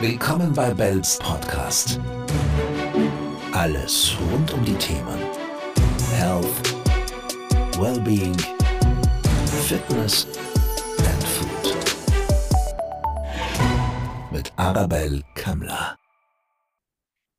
Willkommen bei Bells Podcast. Alles rund um die Themen Health, Wellbeing, Fitness and Food. Mit Arabelle Kammler.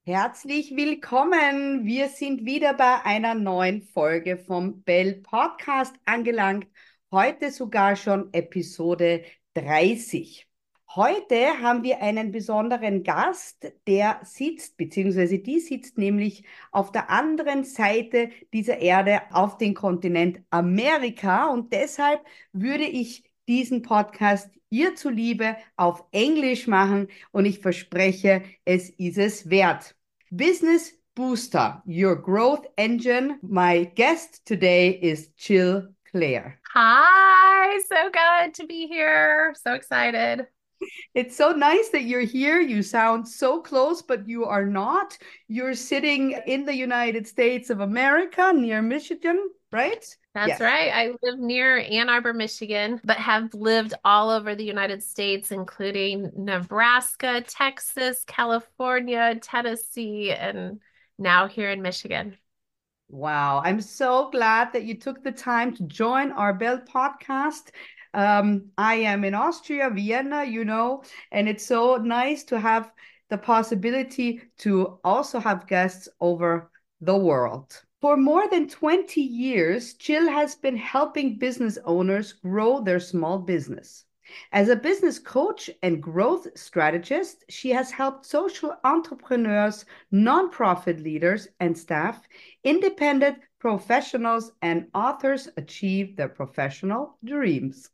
Herzlich willkommen. Wir sind wieder bei einer neuen Folge vom Bell Podcast angelangt. Heute sogar schon Episode 30. Heute haben wir einen besonderen Gast, der sitzt, beziehungsweise die sitzt nämlich auf der anderen Seite dieser Erde auf dem Kontinent Amerika. Und deshalb würde ich diesen Podcast ihr zuliebe auf Englisch machen und ich verspreche, es ist es wert. Business Booster, your growth engine. My guest today is Jill Clare. Hi, so good to be here. So excited. It's so nice that you're here. You sound so close, but you are not. You're sitting in the United States of America near Michigan, right? That's right. I live near Ann Arbor, Michigan, but have lived all over the United States, including Nebraska, Texas, California, Tennessee, and now here in Michigan. Wow. I'm so glad that you took the time to join our Belle podcast. Um, I am in Austria, Vienna, you know, and it's so nice to have the possibility to also have guests over the world. For more than 20 years, Jill has been helping business owners grow their small business. As a business coach and growth strategist, she has helped social entrepreneurs, nonprofit leaders, and staff, independent professionals, and authors achieve their professional dreams.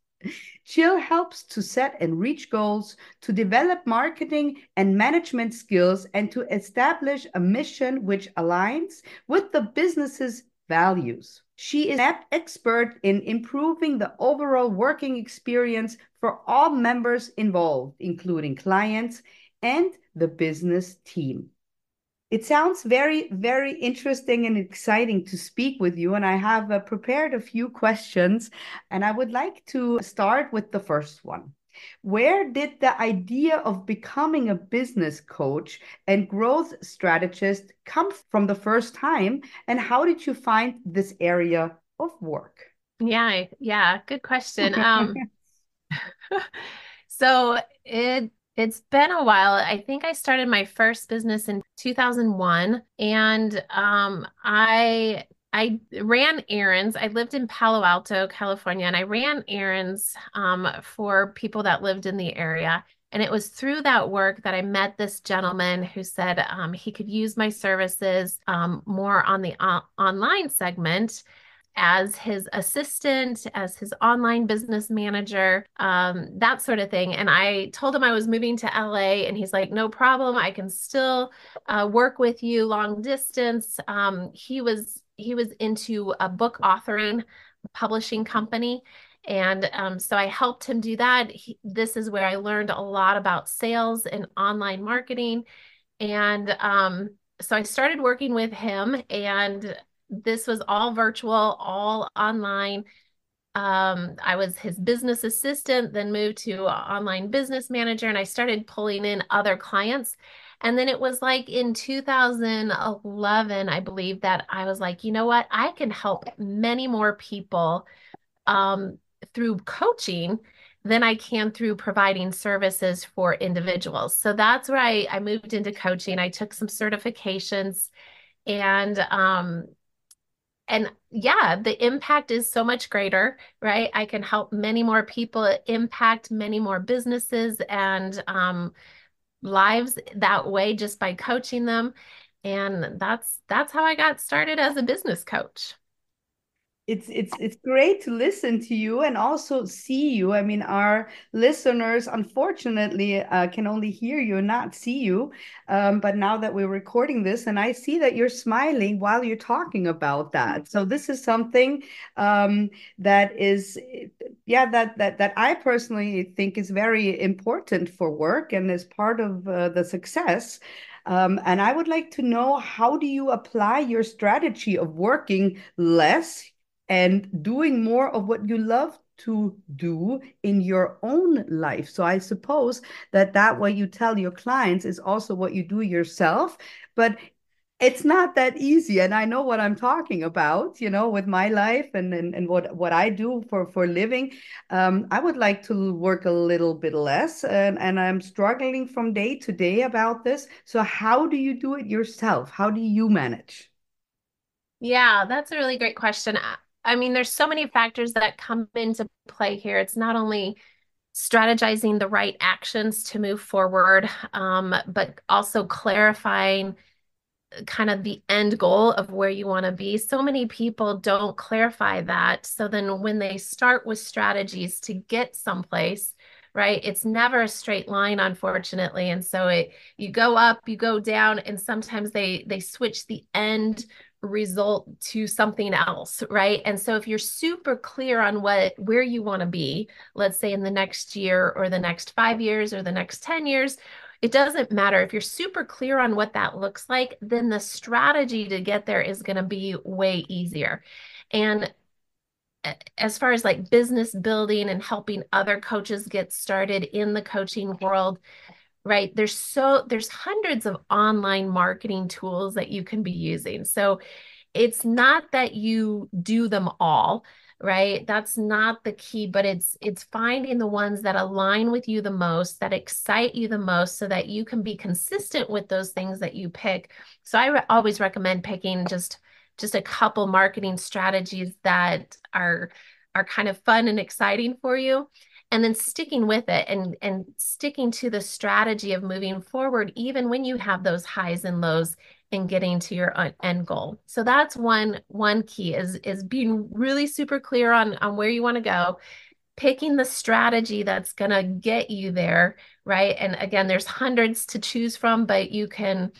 Jill helps to set and reach goals, to develop marketing and management skills, and to establish a mission which aligns with the business's values. She is an expert in improving the overall working experience for all members involved, including clients and the business team. It sounds very, very interesting and exciting to speak with you. And I have uh, prepared a few questions, and I would like to start with the first one. Where did the idea of becoming a business coach and growth strategist come from the first time? And how did you find this area of work? Yeah, yeah, good question. Um, so it it's been a while. I think I started my first business in 2001 and um I I ran errands. I lived in Palo Alto, California, and I ran errands um, for people that lived in the area. And it was through that work that I met this gentleman who said um, he could use my services um, more on the o- online segment as his assistant, as his online business manager, um, that sort of thing. And I told him I was moving to LA, and he's like, no problem. I can still uh, work with you long distance. Um, he was he was into a book authoring publishing company. And um, so I helped him do that. He, this is where I learned a lot about sales and online marketing. And um, so I started working with him, and this was all virtual, all online. Um, I was his business assistant, then moved to online business manager, and I started pulling in other clients. And then it was like in 2011, I believe, that I was like, you know what? I can help many more people um, through coaching than I can through providing services for individuals. So that's where I, I moved into coaching. I took some certifications and um, and yeah, the impact is so much greater, right? I can help many more people, impact many more businesses and um, lives that way just by coaching them. And that's that's how I got started as a business coach. It's it's it's great to listen to you and also see you. I mean, our listeners unfortunately uh, can only hear you and not see you. Um, but now that we're recording this, and I see that you're smiling while you're talking about that. So this is something um, that is, yeah, that that that I personally think is very important for work and is part of uh, the success. Um, and I would like to know how do you apply your strategy of working less and doing more of what you love to do in your own life. So I suppose that that what you tell your clients is also what you do yourself. But it's not that easy. And i know what i'm talking about you know with my life and and, and what what i do for for living. Um, i would like to work a little bit less and, and i'm struggling from day to day about this. So how do you do it yourself? How do you manage? Yeah that's a really great question i mean there's so many factors that come into play here it's not only strategizing the right actions to move forward um, but also clarifying kind of the end goal of where you want to be. So many people don't clarify that. So then when they start with strategies to get someplace, right? It's never a straight line unfortunately. And so it you go up, you go down and sometimes they they switch the end result to something else, right? And so if you're super clear on what where you want to be, let's say in the next year or the next 5 years or the next 10 years, it doesn't matter if you're super clear on what that looks like, then the strategy to get there is going to be way easier. And as far as like business building and helping other coaches get started in the coaching world, right? There's so there's hundreds of online marketing tools that you can be using. So it's not that you do them all right that's not the key but it's it's finding the ones that align with you the most that excite you the most so that you can be consistent with those things that you pick so i re- always recommend picking just just a couple marketing strategies that are are kind of fun and exciting for you and then sticking with it and and sticking to the strategy of moving forward even when you have those highs and lows in getting to your uh, end goal. So that's one one key is is being really super clear on on where you want to go, picking the strategy that's going to get you there, right? And again, there's hundreds to choose from, but you can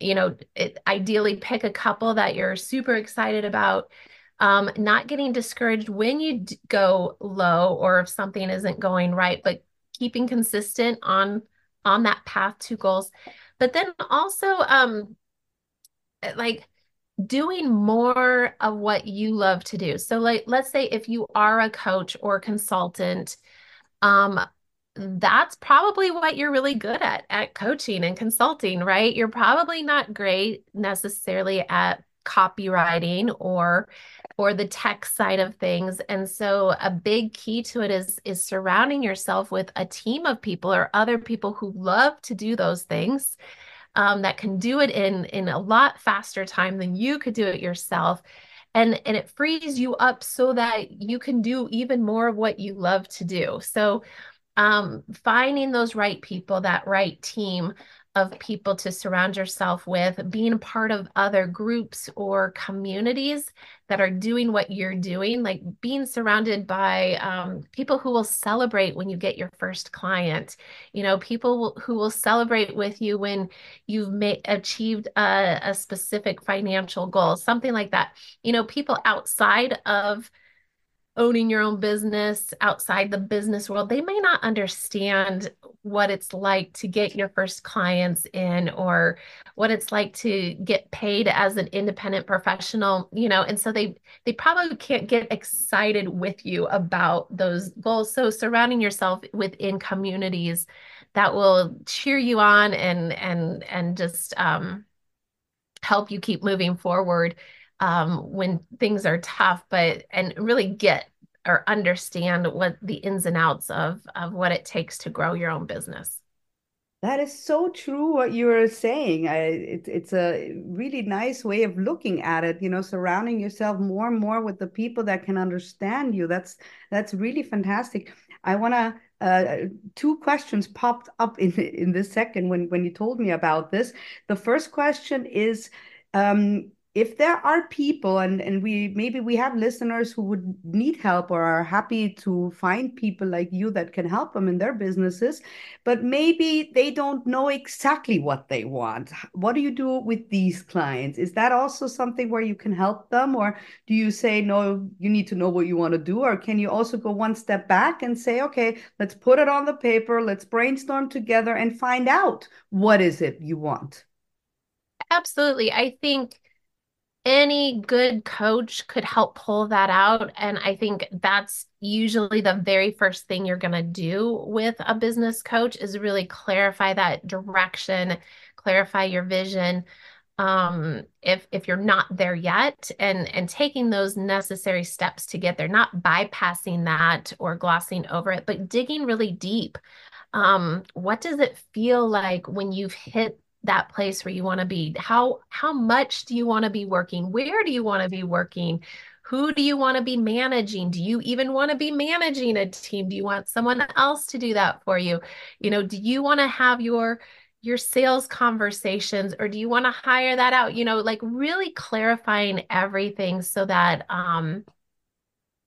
you know, it, ideally pick a couple that you're super excited about. Um, not getting discouraged when you go low or if something isn't going right, but keeping consistent on on that path to goals. But then also um, like doing more of what you love to do. So like let's say if you are a coach or consultant, um that's probably what you're really good at at coaching and consulting, right? You're probably not great necessarily at copywriting or or the tech side of things. And so a big key to it is is surrounding yourself with a team of people or other people who love to do those things um, that can do it in in a lot faster time than you could do it yourself. And and it frees you up so that you can do even more of what you love to do. So um, finding those right people that right team of people to surround yourself with, being part of other groups or communities that are doing what you're doing, like being surrounded by um, people who will celebrate when you get your first client, you know, people who will celebrate with you when you've achieved a, a specific financial goal, something like that. You know, people outside of owning your own business outside the business world, they may not understand what it's like to get your first clients in or what it's like to get paid as an independent professional, you know, and so they they probably can't get excited with you about those goals. So surrounding yourself within communities that will cheer you on and and and just um help you keep moving forward um, when things are tough, but and really get or understand what the ins and outs of of what it takes to grow your own business. That is so true what you were saying. I, it, it's a really nice way of looking at it. You know, surrounding yourself more and more with the people that can understand you. That's that's really fantastic. I want to. Uh, two questions popped up in in this second when when you told me about this. The first question is. Um, if there are people and, and we maybe we have listeners who would need help or are happy to find people like you that can help them in their businesses but maybe they don't know exactly what they want. What do you do with these clients? Is that also something where you can help them or do you say no you need to know what you want to do or can you also go one step back and say okay let's put it on the paper let's brainstorm together and find out what is it you want? Absolutely. I think any good coach could help pull that out. And I think that's usually the very first thing you're going to do with a business coach is really clarify that direction, clarify your vision. Um, if if you're not there yet and and taking those necessary steps to get there, not bypassing that or glossing over it, but digging really deep. Um, what does it feel like when you've hit that place where you want to be? How how much do you want to be working? Where do you want to be working? Who do you want to be managing? Do you even want to be managing a team? Do you want someone else to do that for you? You know do you want to have your your sales conversations or do you want to hire that out? You know like really clarifying everything so that um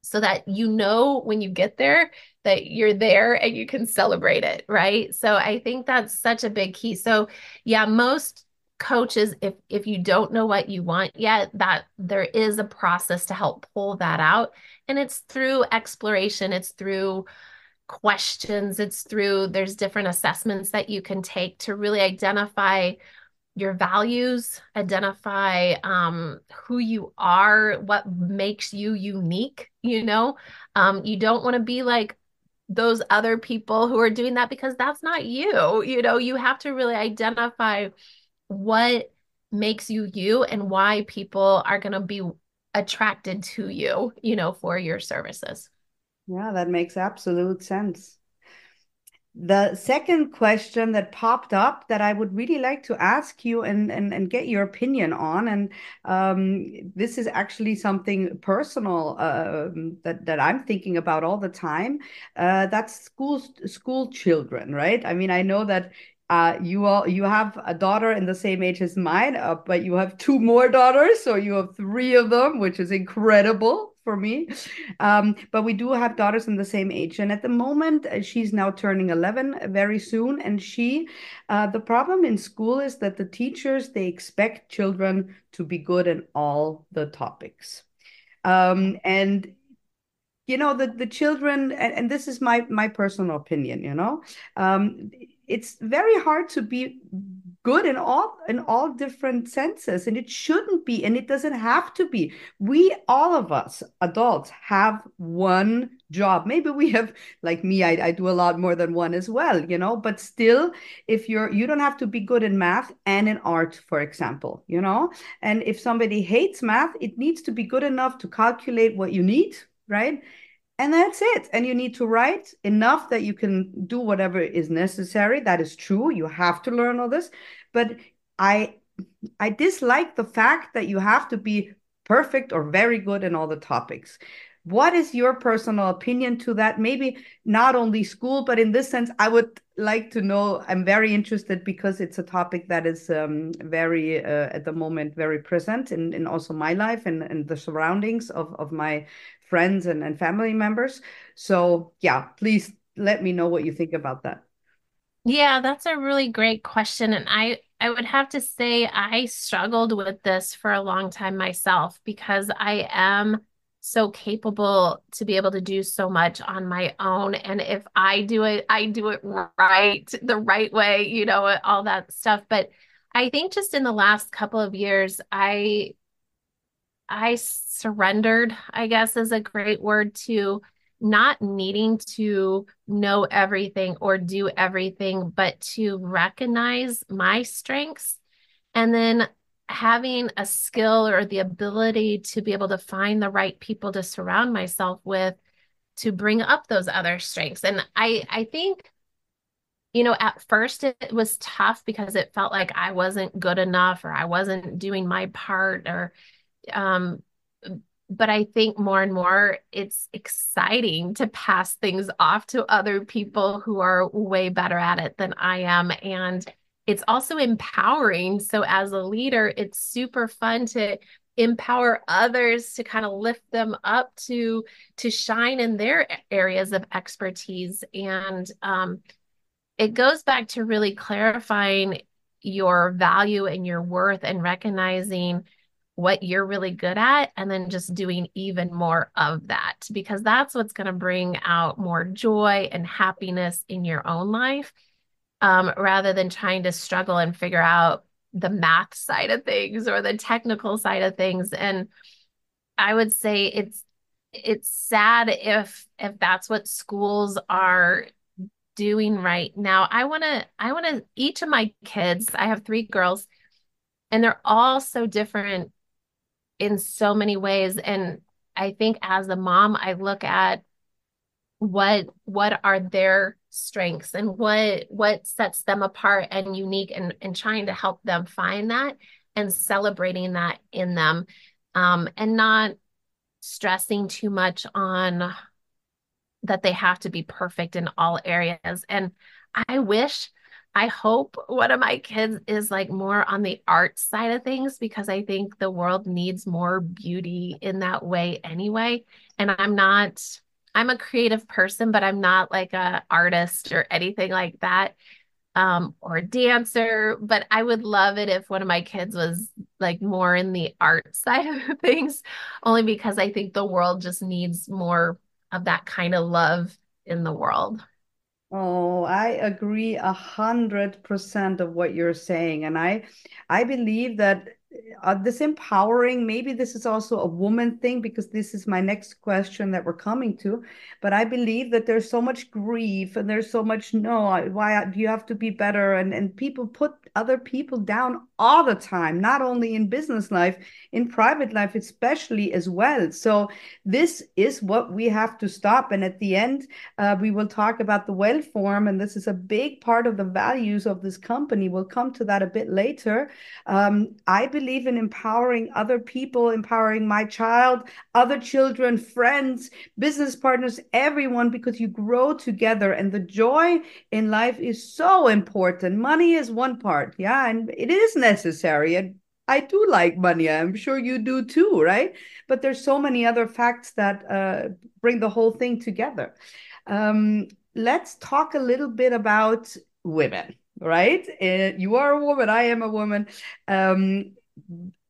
so that you know when you get there that you're there and you can celebrate it, right? So I think that's such a big key. So yeah, most coaches if if you don't know what you want yet that there is a process to help pull that out and it's through exploration it's through questions it's through there's different assessments that you can take to really identify your values, identify um, who you are, what makes you unique. You know, um, you don't want to be like those other people who are doing that because that's not you. You know, you have to really identify what makes you you and why people are going to be attracted to you, you know, for your services. Yeah, that makes absolute sense. The second question that popped up that I would really like to ask you and, and, and get your opinion on, and um, this is actually something personal uh, that, that I'm thinking about all the time. Uh, that's school school children, right? I mean, I know that uh, you all you have a daughter in the same age as mine, uh, but you have two more daughters, so you have three of them, which is incredible for me. Um, but we do have daughters in the same age. And at the moment, uh, she's now turning 11 very soon. And she, uh, the problem in school is that the teachers, they expect children to be good in all the topics. Um, and you know the the children and, and this is my my personal opinion you know um, it's very hard to be good in all in all different senses and it shouldn't be and it doesn't have to be. We all of us adults have one job. Maybe we have like me I, I do a lot more than one as well you know but still if you're you don't have to be good in math and in art for example you know? And if somebody hates math it needs to be good enough to calculate what you need right and that's it. And you need to write enough that you can do whatever is necessary. That is true. You have to learn all this. But i i dislike the fact that you have to be perfect or very good in all the topics. What is your personal opinion to that? Maybe not only school but in this sense i would like to know. I'm very interested because it's a topic that is um, very uh, at the moment very present in, in also my life and, and the surroundings of, of my friends and, and family members. So, yeah, please let me know what you think about that. Yeah, that's a really great question. And I, I would have to say I struggled with this for a long time myself because I am so capable to be able to do so much on my own. And if I do it, I do it right, the right way, you know, all that stuff. But I think just in the last couple of years, I I surrendered, I guess is a great word to not needing to know everything or do everything, but to recognize my strengths and then having a skill or the ability to be able to find the right people to surround myself with to bring up those other strengths. And I I think you know, at first it was tough because it felt like I wasn't good enough or I wasn't doing my part or um, but I think more and more it's exciting to pass things off to other people who are way better at it than I am. And it's also empowering. So, as a leader, it's super fun to empower others to kind of lift them up to to shine in their areas of expertise and um, it goes back to really clarifying your value and your worth and recognizing what you're really good at and then just doing even more of that because that's what's going to bring out more joy and happiness in your own life um, rather than trying to struggle and figure out the math side of things or the technical side of things. And i would say it's it's sad if if that's what schools are doing right now. I want to i want to each of my kids i have three girls and they're all so different in so many ways. And i think as a mom i look at what what are their strengths and what what sets them apart and unique and and trying to help them find that and celebrating that in them um and not stressing too much on that they have to be perfect in all areas. And i wish I hope one of my kids is like more on the art side of things because I think the world needs more beauty in that way anyway. And I'm not I'm a creative person, but I'm not like a artist or anything like that. Um, or dancer, but I would love it if one of my kids was like more in the art side of things, only because I think the world just needs more of that kind of love in the world. Oh, I agree a hundred percent of what you're saying. And I I believe that uh, this empowering, maybe this is also a woman thing because this is my next question that we're coming to. But I believe that there's so much grief and there's so much no, why do you have to be better? And and people put other people down all the time, not only in business life, in private life, especially as well. So this is what we have to stop. And at the end, uh, we will talk about the well form, and this is a big part of the values of this company. We'll come to that a bit later. Um, I believe in empowering other people, empowering my child, other children, friends, business partners, everyone, because you grow together. And the joy in life is so important. Money is one part, yeah, and it is necessary. And I do like money. I'm sure you do too, right? But there's so many other facts that uh, bring the whole thing together. Um, let's talk a little bit about women right? Uh, you are a woman, I am a woman. Um,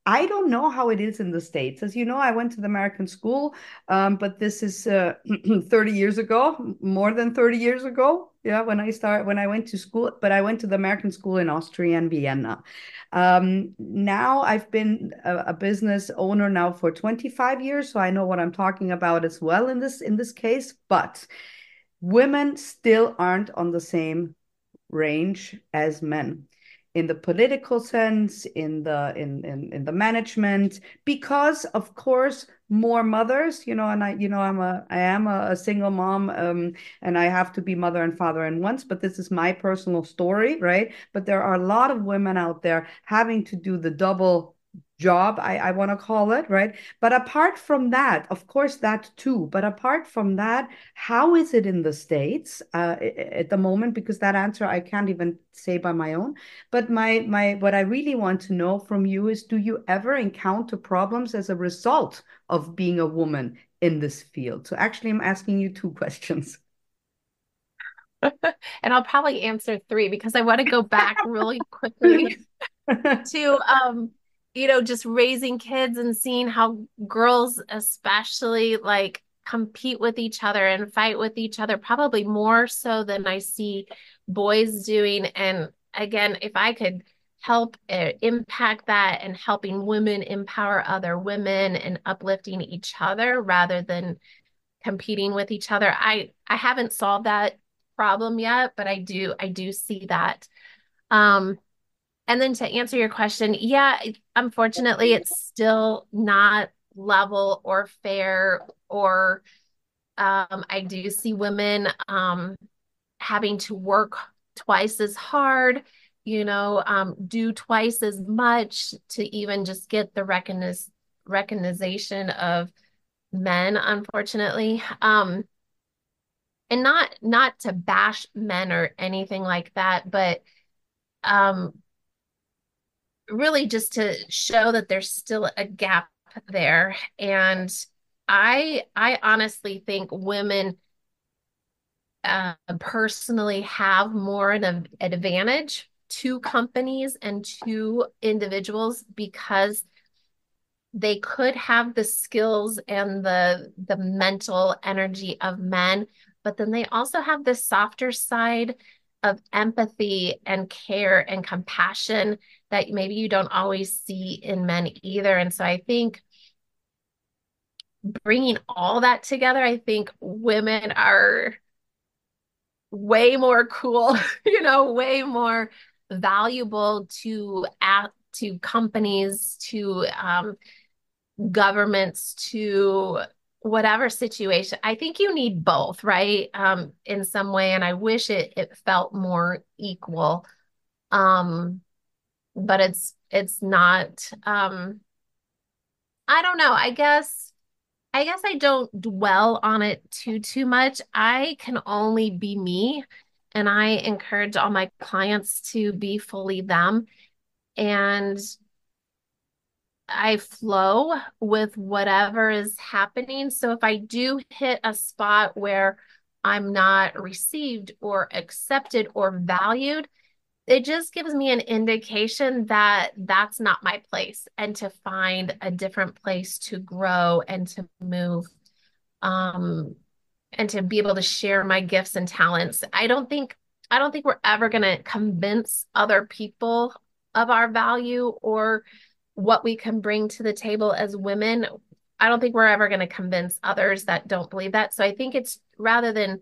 I don't know how it is in the States. As you know, I went to the American school, um, but this is uh, 30 years ago, more than 30 years ago. Yeah, when I started, when I went to school, but I went to the American school in Austria and Vienna. Um, now I've been a, a, business owner now for 25 years, so I know what I'm talking about as well in this in this case. But women still aren't on the same range as men in the political sense in the in, in in the management because of course more mothers you know and i you know i'm a i am a, a single mom um, and i have to be mother and father and once but this is my personal story right? But there are a lot of women out there having to do the double job i, I want to call it right? But apart from that of course that too but apart from that how is it in the states uh, at the moment? Because that answer i can't even say by my own. But my my what i really want to know from you is do you ever encounter problems as a result of being a woman in this field? So actually i'm asking you two questions. And i'll probably answer three because i want to go back really quickly to um you know, just raising kids and seeing how girls, especially, like compete with each other and fight with each other, probably more so than I see boys doing. And again, if I could help uh, impact that and helping women empower other women and uplifting each other rather than competing with each other i i haven't solved that problem yet but i do i do see that um and then to answer your question, yeah, unfortunately, it's still not level or fair or um, I do see women um, having to work twice as hard, you know, um, do twice as much to even just get the recogniz- recognition of men, unfortunately. Um, and not not to bash men or anything like that, but um, really just to show that there's still a gap there. And i i honestly think women uh, personally have more an, an advantage to companies and to individuals because they could have the skills and the the mental energy of men but then they also have this softer side of empathy and care and compassion that maybe you don't always see in men either. And so I think bringing all that together, I think women are way more cool, you know, way more valuable to at to companies, to um, governments, to whatever situation. I think you need both, right? Um, in some way, and I wish it it felt more equal. Um, but it's it's not. Um, I don't know. I guess I guess I don't dwell on it too too much. I can only be me, and I encourage all my clients to be fully them. And I flow with whatever is happening. So if I do hit a spot where I'm not received or accepted or valued, it just gives me an indication that that's not my place and to find a different place to grow and to move um and to be able to share my gifts and talents. I don't think I don't think we're ever going to convince other people of our value or what we can bring to the table as women. I don't think we're ever going to convince others that don't believe that. So I think it's rather than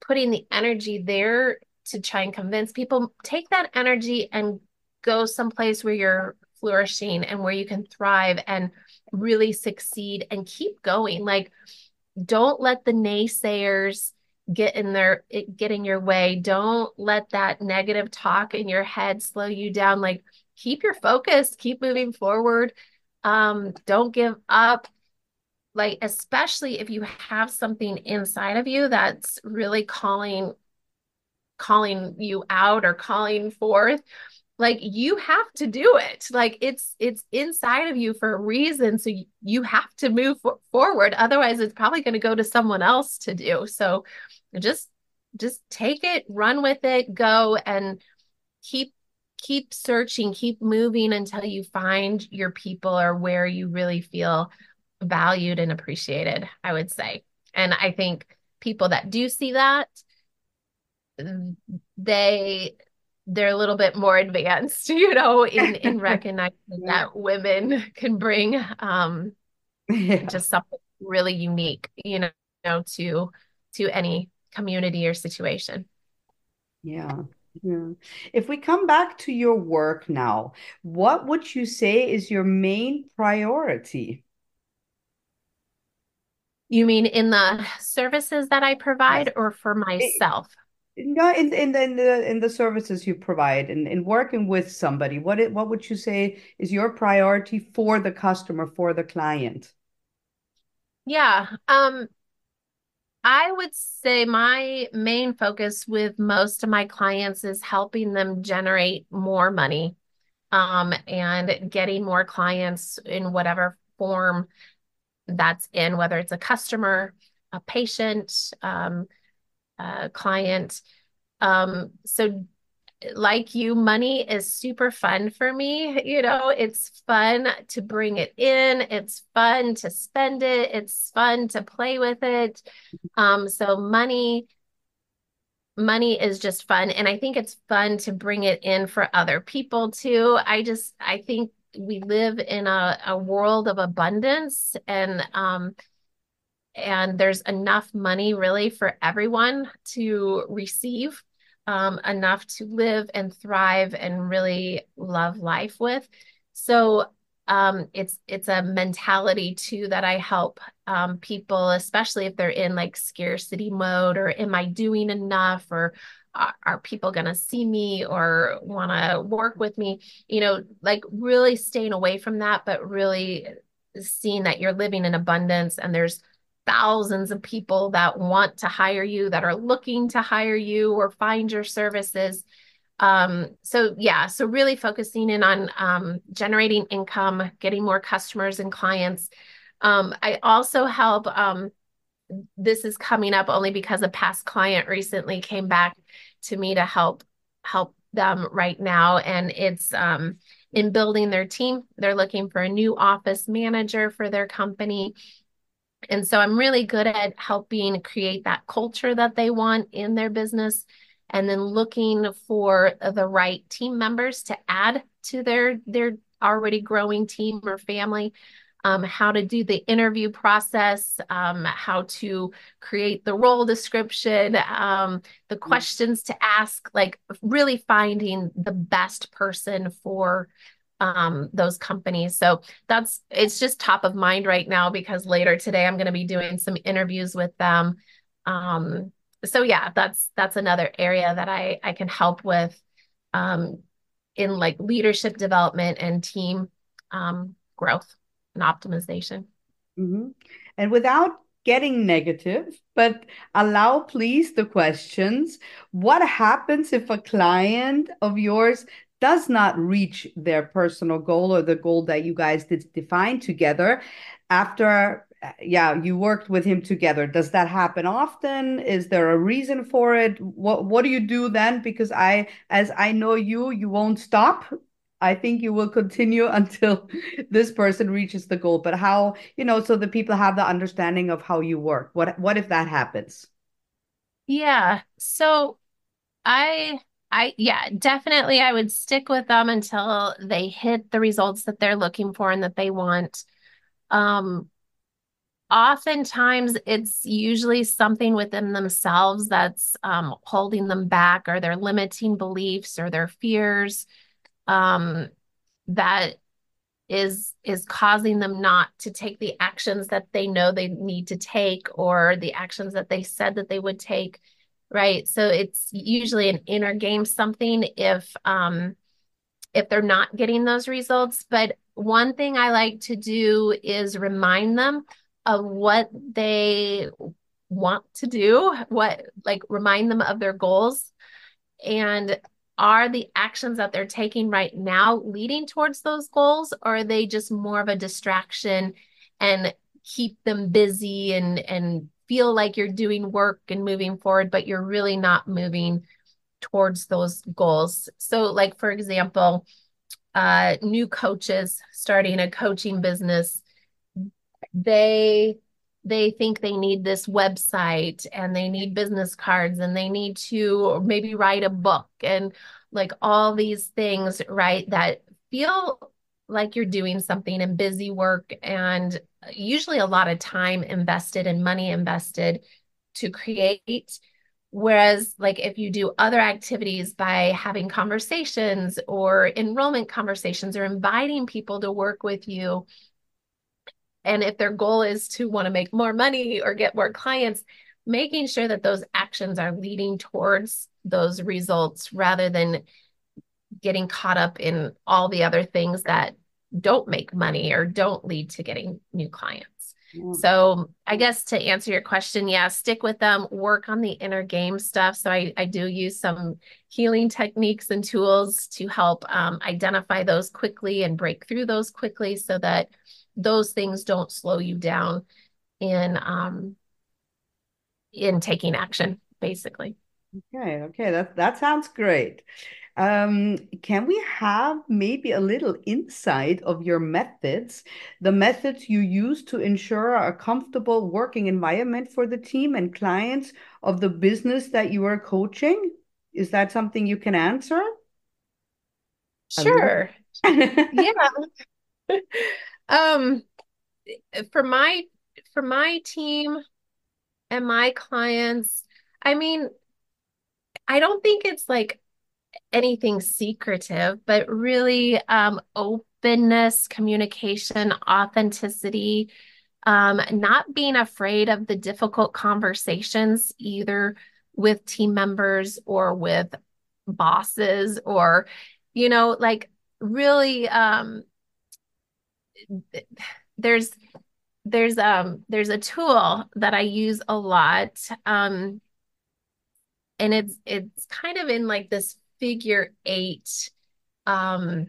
putting the energy there to try and convince people, take that energy and go someplace where you're flourishing and where you can thrive and really succeed and keep going. Like, don't let the naysayers get in their get in your way. Don't let that negative talk in your head slow you down. Like, keep your focus, keep moving forward. Um, don't give up. Like, especially if you have something inside of you that's really calling calling you out or calling forth like you have to do it. Like it's it's inside of you for a reason so you have to move forward. Otherwise it's probably going to go to someone else to do. So just just take it run with it go and keep keep searching, keep moving until you find your people or where you really feel valued and appreciated, I would say. And I think people that do see that, they they're a little bit more advanced, you know, in in recognizing yeah. that women can bring um yeah. just something really unique, you know, to to any community or situation. Yeah. Yeah. If we come back to your work now, what would you say is your main priority? You mean in the services that I provide yes. or for myself? No, in, in, in the in the services you provide and in, in working with somebody, what it, what would you say is your priority for the customer, for the client? Yeah. Um, I would say my main focus with most of my clients is helping them generate more money um, and getting more clients in whatever form that's in, whether it's a customer, a patient, um, a client. Um, so like you, money is super fun for me. You know, it's fun to bring it in, it's fun to spend it, it's fun to play with it. Um, so money money is just fun and i think it's fun to bring it in for other people too i just i think we live in a, a world of abundance and um and there's enough money really for everyone to receive um, enough to live and thrive and really love life with. So um, it's it's a mentality too that I help um, people, especially if they're in like scarcity mode or am I doing enough or are, are people going to see me or want to work with me? You know, like really staying away from that, but really seeing that you're living in abundance and there's thousands of people that want to hire you, that are looking to hire you or find your services. Um, so yeah, so really focusing in on um, generating income, getting more customers and clients. Um, I also help. Um, this is coming up only because a past client recently came back to me to help help them right now, and it's um, in building their team. They're looking for a new office manager for their company and so I'm really good at helping create that culture that they want in their business and then looking for the right team members to add to their their already growing team or family um, how to do the interview process, um, how to create the role description, um, the mm. questions to ask, like really finding the best person for um, those companies. So that's it's just top of mind right now because later today I'm going to be doing some interviews with them. Um, so yeah, that's that's another area that I I can help with um, in like leadership development and team um, growth and optimization. Mm-hmm. And without getting negative, but allow please the questions. What happens if a client of yours does not reach their personal goal or the goal that you guys did define together after uh, yeah you worked with him together does that happen often is there a reason for it what what do you do then because i as i know you you won't stop I think you will continue until this person reaches the goal. But how, you know, so the people have the understanding of how you work. What what if that happens? Yeah. So I I yeah, definitely I would stick with them until they hit the results that they're looking for and that they want. Um oftentimes it's usually something within themselves that's um, holding them back or their limiting beliefs or their fears um, that is is causing them not to take the actions that they know they need to take or the actions that they said that they would take right. So it's usually an inner game something if um if they're not getting those results. But one thing i like to do is remind them of what they want to do what like remind them of their goals and are the actions that they're taking right now leading towards those goals or are they just more of a distraction and keep them busy and and feel like you're doing work and moving forward but you're really not moving towards those goals so like for example uh new coaches starting a coaching business they they think they need this website and they need business cards and they need to maybe write a book and like all these things, right? That feel like you're doing something and busy work and usually a lot of time invested and money invested to create. Whereas, like, if you do other activities by having conversations or enrollment conversations or inviting people to work with you, and if their goal is to want to make more money or get more clients, making sure that those actions are leading towards those results rather than getting caught up in all the other things that don't make money or don't lead to getting new clients. Yeah. So I guess to answer your question, yeah, stick with them, work on the inner game stuff. So I, I do use some healing techniques and tools to help um, identify those quickly and break through those quickly so that those things don't slow you down in um in taking action basically okay okay that that sounds great um, can we have maybe a little insight of your methods, the methods you use to ensure a comfortable working environment for the team and clients of the business that you are coaching? Is that something you can answer? Sure. yeah. um for my for my team and my clients, I mean, I don't think it's like anything secretive, but really um, openness, communication, authenticity, um, not being afraid of the difficult conversations, either with team members or with bosses, or, you know, like really, um, there's there's um there's a tool that I use a lot um and it's it's kind of in like this figure eight um,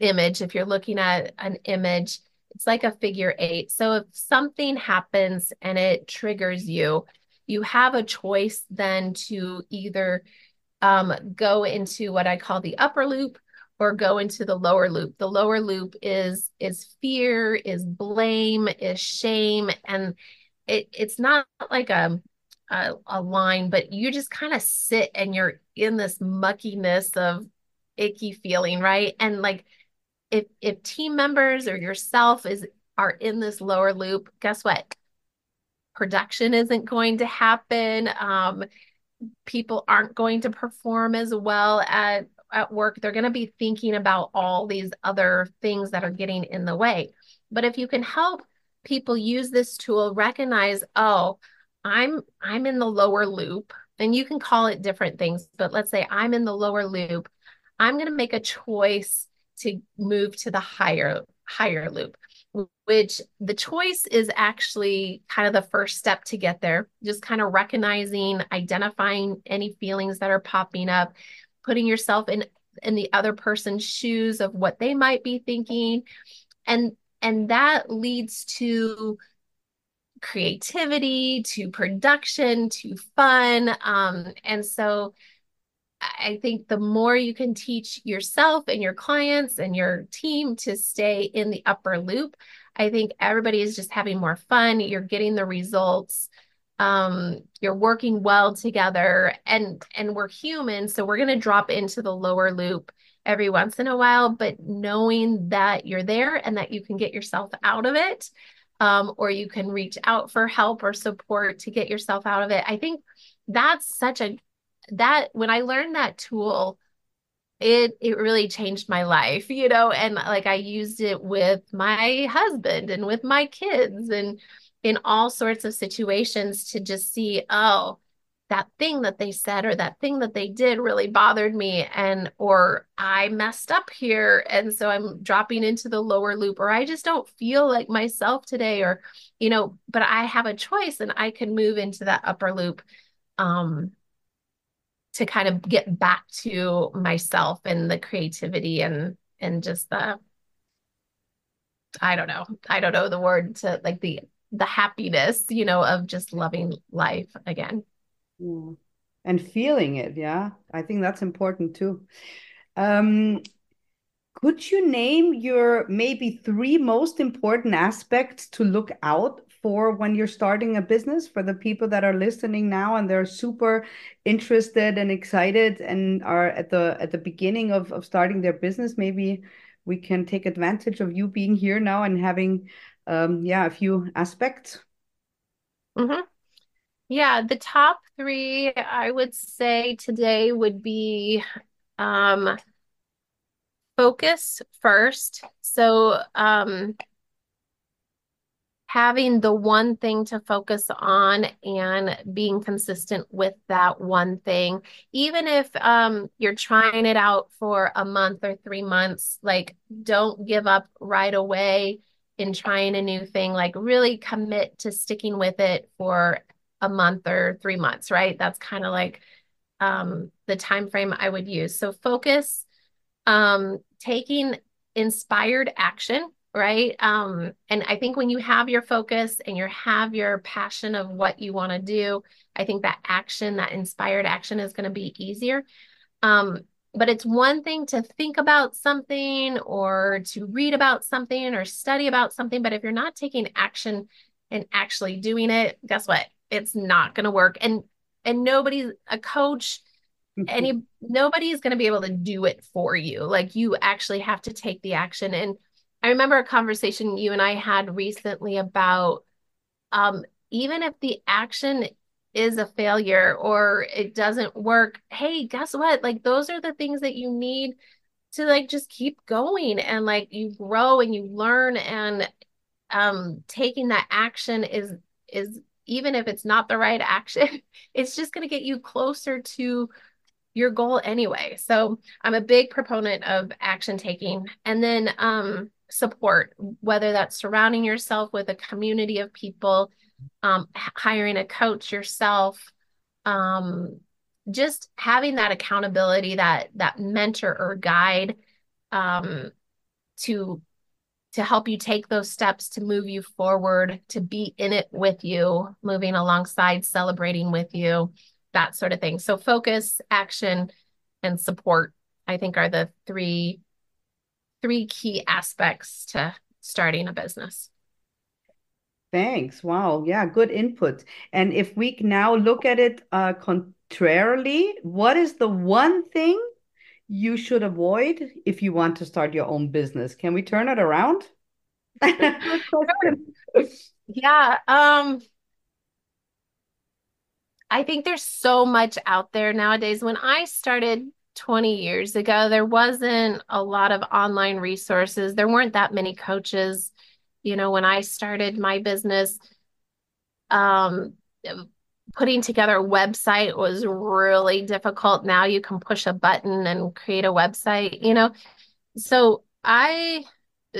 image, if you're looking at an image, it's like a figure eight. So if something happens and it triggers you, you have a choice then to either um, go into what I call the upper loop or go into the lower loop. The lower loop is is fear, is blame, is shame, and it it's not like a a, a line, but you just kind of sit and you're in this muckiness of icky feeling, right? And like if if team members or yourself is are in this lower loop, guess what? Production isn't going to happen. Um, people aren't going to perform as well at at work. They're going to be thinking about all these other things that are getting in the way. But if you can help people use this tool, recognize, oh, I'm I'm in the lower loop, and you can call it different things, but let's say I'm in the lower loop. I'm going to make a choice to move to the higher higher loop which the choice is actually kind of the first step to get there just kind of recognizing identifying any feelings that are popping up putting yourself in in the other person's shoes of what they might be thinking and and that leads to creativity to production to fun um, and so I think the more you can teach yourself and your clients and your team to stay in the upper loop, I think everybody is just having more fun. You're getting the results. Um, you're working well together and and we're human, so we're going to drop into the lower loop every once in a while, but knowing that you're there and that you can get yourself out of it, um, or you can reach out for help or support to get yourself out of it. I think that's such a that when I learned that tool, it it really changed my life, you know, and like I used it with my husband and with my kids and in all sorts of situations to just see, oh, that thing that they said or that thing that they did really bothered me and or I messed up here and so I'm dropping into the lower loop or I just don't feel like myself today or you know but I have a choice and I can move into that upper loop um to kind of get back to myself and the creativity and and just the I don't know. I don't know the word to like the the happiness, you know, of just loving life again. Yeah. And feeling it, yeah. I think that's important too. Um could you name your maybe three most important aspects to look out for when you're starting a business for the people that are listening now and they're super interested and excited and are at the at the beginning of, of starting their business? Maybe we can take advantage of you being here now and having um yeah a few aspects. Mm-hmm. Yeah, the top three I would say today would be um focus first. So, um, having the one thing to focus on and being consistent with that one thing even if um, you're trying it out for a month or 3 months like don't give up right away in trying a new thing like really commit to sticking with it for a month or 3 months right? That's kind of like um, the time frame I would use. So focus um, taking inspired action right? Um and i think when you have your focus and you have your passion of what you want to do i think that action that inspired action is going to be easier. Um but it's one thing to think about something or to read about something or study about something but if you're not taking action and actually doing it guess what it's not going to work. And and nobody's a coach any nobody's going to be able to do it for you. Like you actually have to take the action. And i remember a conversation you and i had recently about um even if the action is a failure or it doesn't work hey guess what? Like those are the things that you need to like just keep going and like you grow and you learn. And um taking that action is is even if it's not the right action it's just going to get you closer to your goal anyway. So I'm a big proponent of action taking and then um, support, whether that's surrounding yourself with a community of people, um, hiring a coach yourself, um, just having that accountability, that that mentor or guide um, to to help you take those steps to move you forward, to be in it with you, moving alongside, celebrating with you that sort of thing. So focus, action, and support, I think are the three three key aspects to starting a business. Thanks. Wow. Yeah, good input. And if we now look at it uh, contrarily, what is the one thing you should avoid if you want to start your own business? Can we turn it around? yeah. Um, I think there's so much out there nowadays. When I started 20 years ago, there wasn't a lot of online resources. There weren't that many coaches. You know, when I started my business, um, putting together a website was really difficult. Now you can push a button and create a website, you know. So I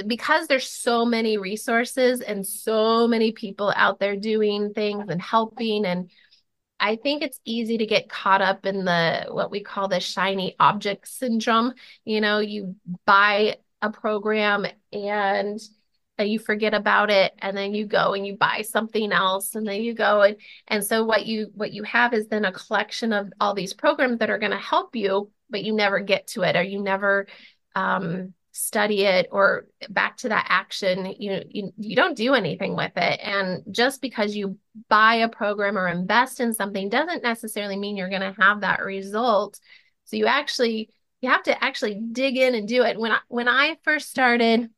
because there's so many resources and so many people out there doing things and helping and I think it's easy to get caught up in the what we call the shiny object syndrome. You know, you buy a program and you forget about it and then you go and you buy something else and then you go and and so what you what you have is then a collection of all these programs that are going to help you but you never get to it or you never um study it or back to that action you, you you don't do anything with it. And just because you buy a program or invest in something doesn't necessarily mean you're going to have that result. So you actually you have to actually dig in and do it. When i when i first started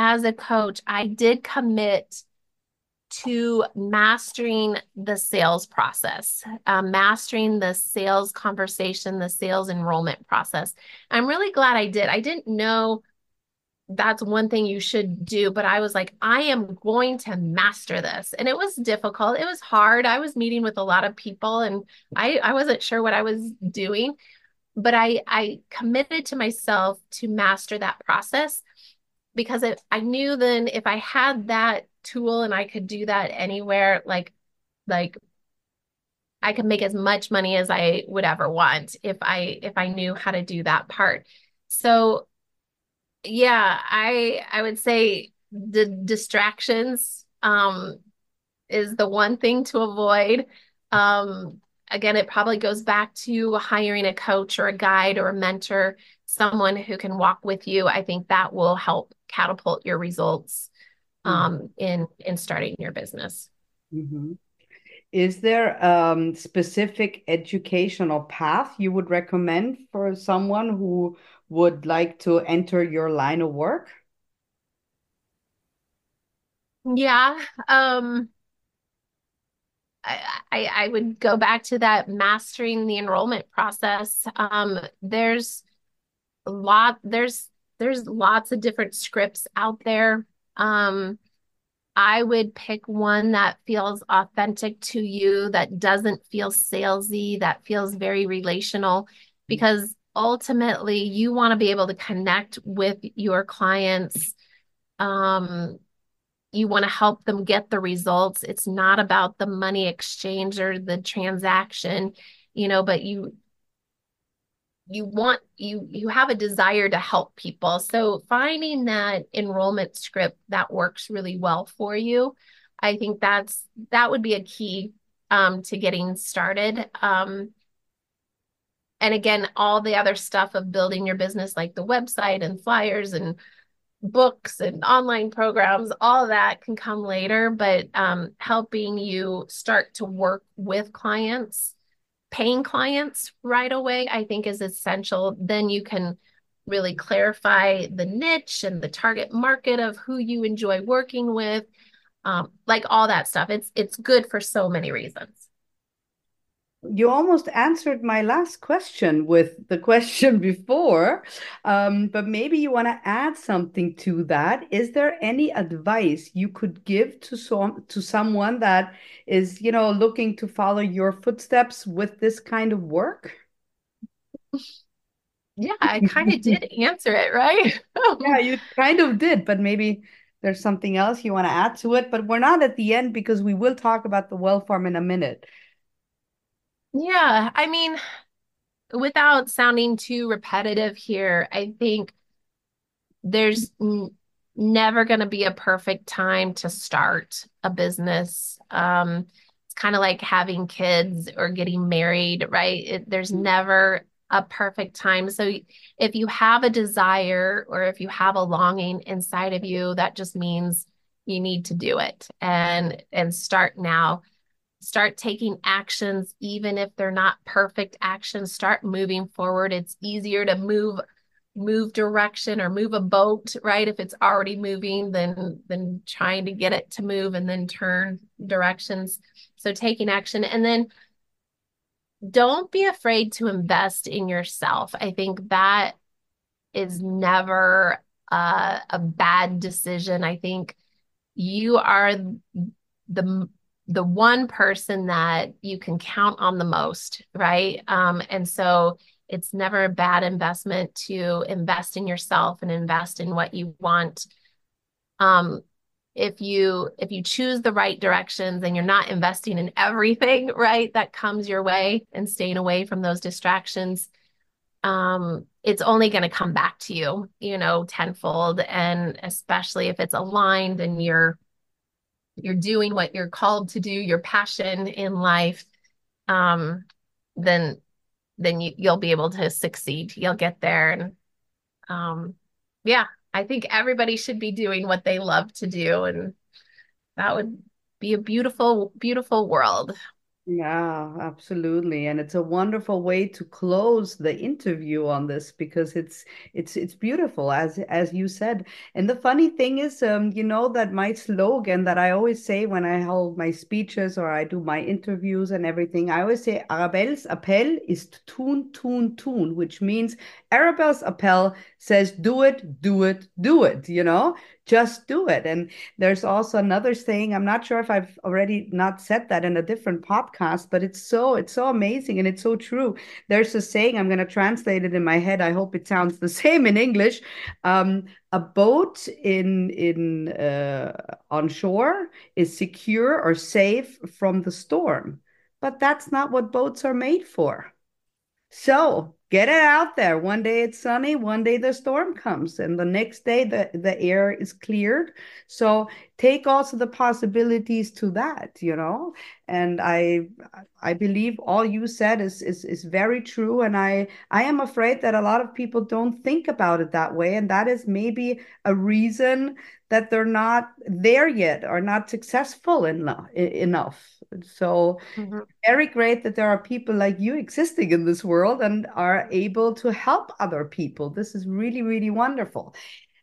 as a coach i did commit to mastering the sales process, uh, mastering the sales conversation, the sales enrollment process. I'm really glad I did. I didn't know that's one thing you should do, but I was like, I am going to master this. And it was difficult. It was hard. I was meeting with a lot of people and I, I wasn't sure what I was doing, but I, I committed to myself to master that process because it, I knew then if I had that tool and I could do that anywhere, like, like I could make as much money as I would ever want if I, if I knew how to do that part. So yeah, I, I would say the distractions, um, is the one thing to avoid. Um, again, it probably goes back to hiring a coach or a guide or a mentor, someone who can walk with you. I think that will help catapult your results mm-hmm. um, in in starting your business. Mm-hmm. Is there a um, specific educational path you would recommend for someone who would like to enter your line of work? Yeah. Um, I, I, I would go back to that mastering the enrollment process. Um, there's lot, there's there's lots of different scripts out there. Um, I would pick one that feels authentic to you, that doesn't feel salesy, that feels very relational, because ultimately you want to be able to connect with your clients. Um, you want to help them get the results. It's not about the money exchange or the transaction, you know, but you you want you you have a desire to help people. So finding that enrollment script that works really well for you i think that's that would be a key um, to getting started. Um, and again all the other stuff of building your business like the website and flyers and books and online programs all that can come later but um, helping you start to work with clients paying clients right away, I think is essential. Then you can really clarify the niche and the target market of who you enjoy working with, um, like all that stuff. It's it's good for so many reasons you almost answered my last question with the question before, um, but maybe you want to add something to that. Is there any advice you could give to some to someone that is, you know, looking to follow your footsteps with this kind of work? Yeah, I kind of did answer it, right? yeah, you kind of did, but maybe there's something else you want to add to it. But we're not at the end because we will talk about the Wellform in a minute. Yeah, I mean, without sounding too repetitive here, I think there's n- never going to be a perfect time to start a business. Um, it's kind of like having kids or getting married, right? It, there's mm-hmm. never a perfect time. So if you have a desire or if you have a longing inside of you, that just means you need to do it and and start now start taking actions even if they're not perfect actions start moving forward. It's easier to move move direction or move a boat right? If it's already moving than than trying to get it to move and then turn directions. So taking action. And then don't be afraid to invest in yourself. I think that is never uh, a bad decision. I think you are the the one person that you can count on the most, right? Um, and so it's never a bad investment to invest in yourself and invest in what you want. Um, if you if you choose the right directions and you're not investing in everything, right, that comes your way and staying away from those distractions, um, it's only going to come back to you, you know, tenfold. And especially if it's aligned and you're you're doing what you're called to do, your passion in life, um, then then you, you'll be able to succeed. You'll get there. And um, yeah, I think everybody should be doing what they love to do. And that would be a beautiful, beautiful world. Yeah, absolutely. And it's a wonderful way to close the interview on this because it's it's it's beautiful as as you said. And the funny thing is, um, you know, that my slogan that I always say when I hold my speeches or I do my interviews and everything, I always say Arabelle's appel is tun, tun, tun, which means Arabelle's appel says do it, do it, do it, you know? Just do it. And there's also another saying, I'm not sure if I've already not said that in a different podcast, but it's so, it's so amazing and it's so true. There's a saying, I'm going to translate it in my head. I hope it sounds the same in English. Um, a boat in in uh, on shore is secure or safe from the storm, but that's not what boats are made for. So get it out there. One day it's sunny, one day the storm comes, and the next day the, the air is cleared. So take also the possibilities to that, you know. And I I believe all you said is is is very true. And I I am afraid that a lot of people don't think about it that way. And that is maybe a reason that they're not there yet or not successful enough enough so mm-hmm. very great that there are people like you existing in this world and are able to help other people. This is really really wonderful.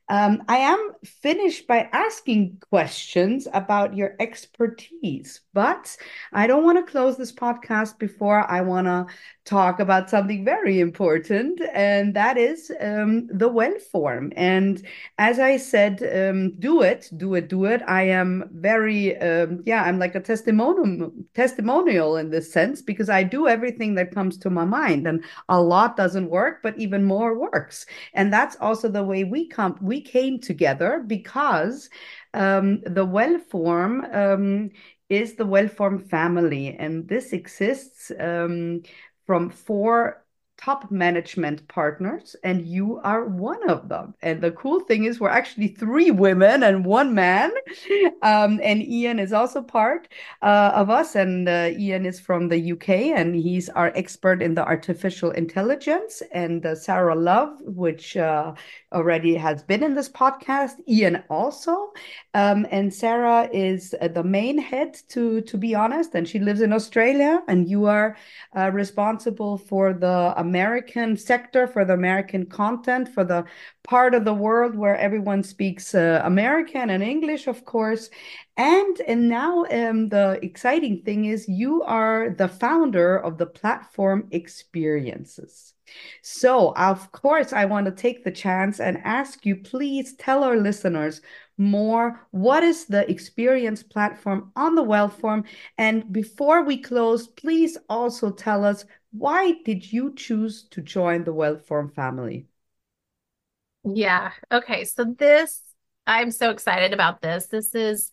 Um, I am finished by asking questions about your expertise, but I don't want to close this podcast before I want to talk about something very important, and that is um, the well form. And as I said, um, do it, do it, do it. I am very, um, yeah, I'm like a testimonial, testimonial in this sense because I do everything that comes to my mind, and a lot doesn't work, but even more works. And that's also the way we come. We came together because um, the Wellform um, is the well-formed family, and this exists um, from four top management partners, and you are one of them. And the cool thing is, we're actually three women and one man. Um, and Ian is also part uh, of us. And uh, Ian is from the UK, and he's our expert in the artificial intelligence. And uh, Sarah Love, which uh, already has been in this podcast. Ian also, um, and Sarah is uh, the main head, to to be honest, and she lives in Australia. And you are uh, responsible for the American sector, for the American content, for the part of the world where everyone speaks uh, American and English, of course. And and now um, the exciting thing is you are the founder of the platform experiences. So, of course, I want to take the chance and ask you, please tell our listeners more what is the experience platform on the Wellform and before we close please also tell us why did you choose to join the Wellform family? Yeah okay so this i'm so excited about this. This is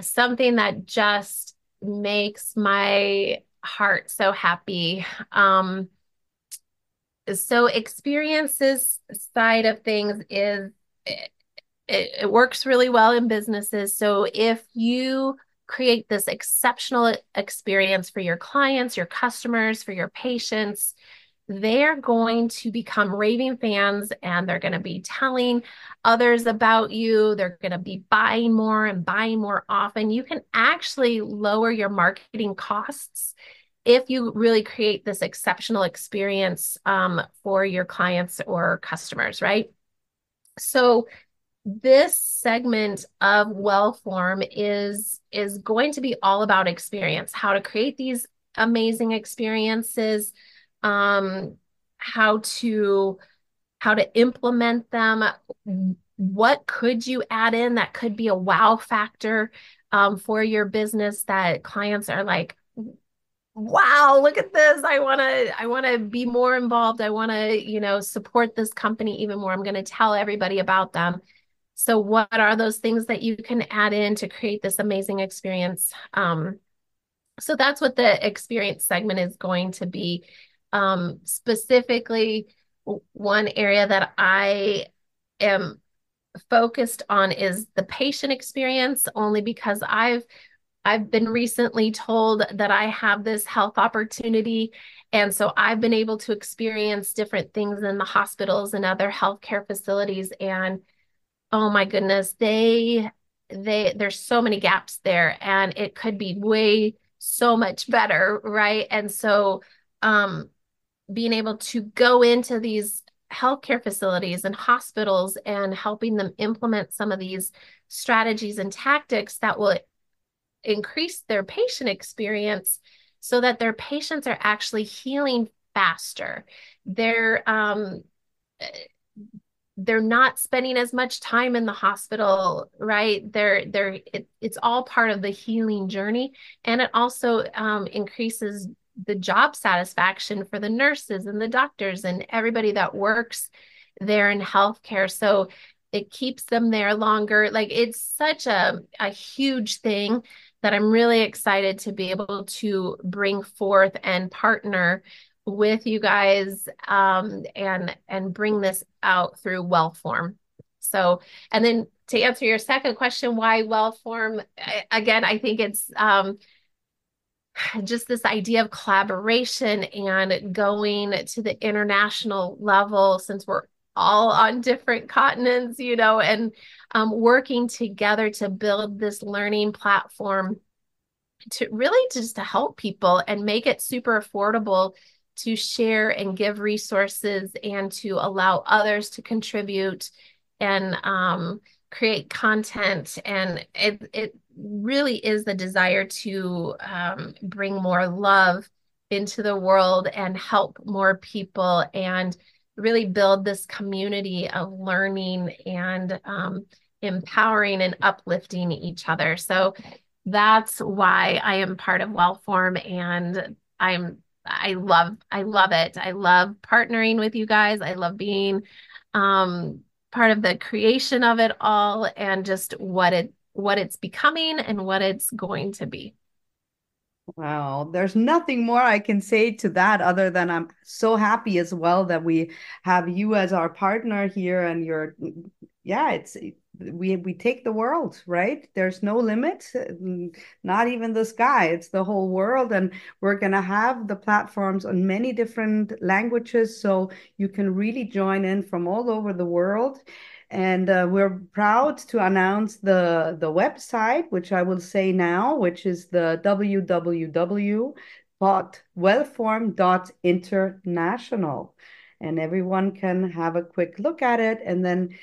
something that just makes my heart so happy. Um so experiences side of things is it, it, works really well in businesses. So if you create this exceptional experience for your clients your customers for your patients they're going to become raving fans and they're going to be telling others about you. They're going to be buying more and buying more often. You can actually lower your marketing costs if you really create this exceptional experience um, for your clients or customers, right? So this segment of Wellform is is going to be all about experience, how to create these amazing experiences, um, how to how to implement them. What could you add in that could be a wow factor um, for your business that clients are like, wow look at this. I want to i want to be more involved. I want to you know support this company even more. I'm going to tell everybody about them so what are those things that you can add in to create this amazing experience um, so that's what the experience segment is going to be um, specifically one area that i am focused on is the patient experience only because i've I've been recently told that I have this health opportunity. And so I've been able to experience different things in the hospitals and other healthcare facilities. And oh my goodness, they, they, there's so many gaps there and it could be way so much better. Right. And so, um, being able to go into these healthcare facilities and hospitals and helping them implement some of these strategies and tactics that will increase their patient experience so that their patients are actually healing faster. They're um, they're not spending as much time in the hospital, right? They're they're it, it's all part of the healing journey, and it also um, increases the job satisfaction for the nurses and the doctors and everybody that works there in healthcare. So it keeps them there longer. Like it's such a a huge thing that I'm really excited to be able to bring forth and partner with you guys um, and and bring this out through Wellform. So, and then to answer your second question, why well Wellform? Again, I think it's um, just this idea of collaboration and going to the international level since we're all on different continents, you know, and um, working together to build this learning platform to really just to help people and make it super affordable to share and give resources and to allow others to contribute and um, create content. And it, it really is the desire to um, bring more love into the world and help more people and really build this community of learning and um, empowering and uplifting each other. So that's why I am part of Wellform and I'm I love I love it. I love partnering with you guys. I love being um, part of the creation of it all and just what it what it's becoming and what it's going to be. Wow, there's nothing more I can say to that other than I'm so happy as well that we have you as our partner here and you're yeah, it's we we take the world, right? There's no limit, not even the sky. It's the whole world and we're going to have the platforms on many different languages so you can really join in from all over the world and uh, we're proud to announce the, the website, which I will say now, which is the www.wellform.international. And everyone can have a quick look at it. And then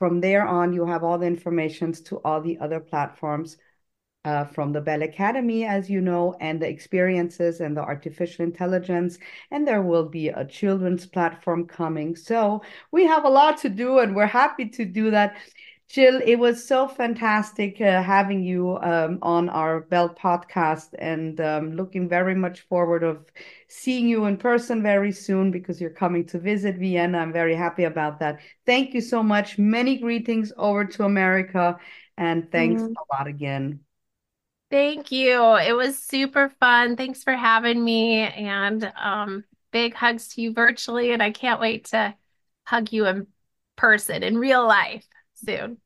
from there on, you have all the information to all the other platforms uh, from the Belle Academy, as you know, and the experiences and the artificial intelligence. And there will be a children's platform coming. So we have a lot to do, and we're happy to do that. Jill, it was so fantastic uh, having you um, on our Belle podcast, and um, looking very much forward of seeing you in person very soon because you're coming to visit Vienna. I'm very happy about that. Thank you so much. Many greetings over to America, and thanks mm. a lot again. Thank you. It was super fun. Thanks for having me and um, big hugs to you virtually. And I can't wait to hug you in person in real life soon.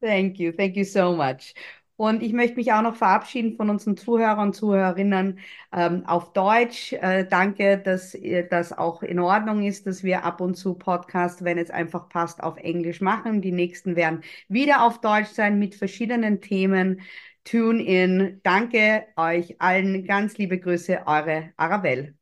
Thank you. Thank you so much. Und ich möchte mich auch noch verabschieden von unseren Zuhörern und Zuhörerinnen ähm, auf Deutsch. Äh, danke, dass das auch in Ordnung ist, dass wir ab und zu Podcast, wenn es einfach passt, auf Englisch machen. Die nächsten werden wieder auf Deutsch sein mit verschiedenen Themen. Tune in. Danke euch allen. Ganz liebe Grüße, eure Arabelle.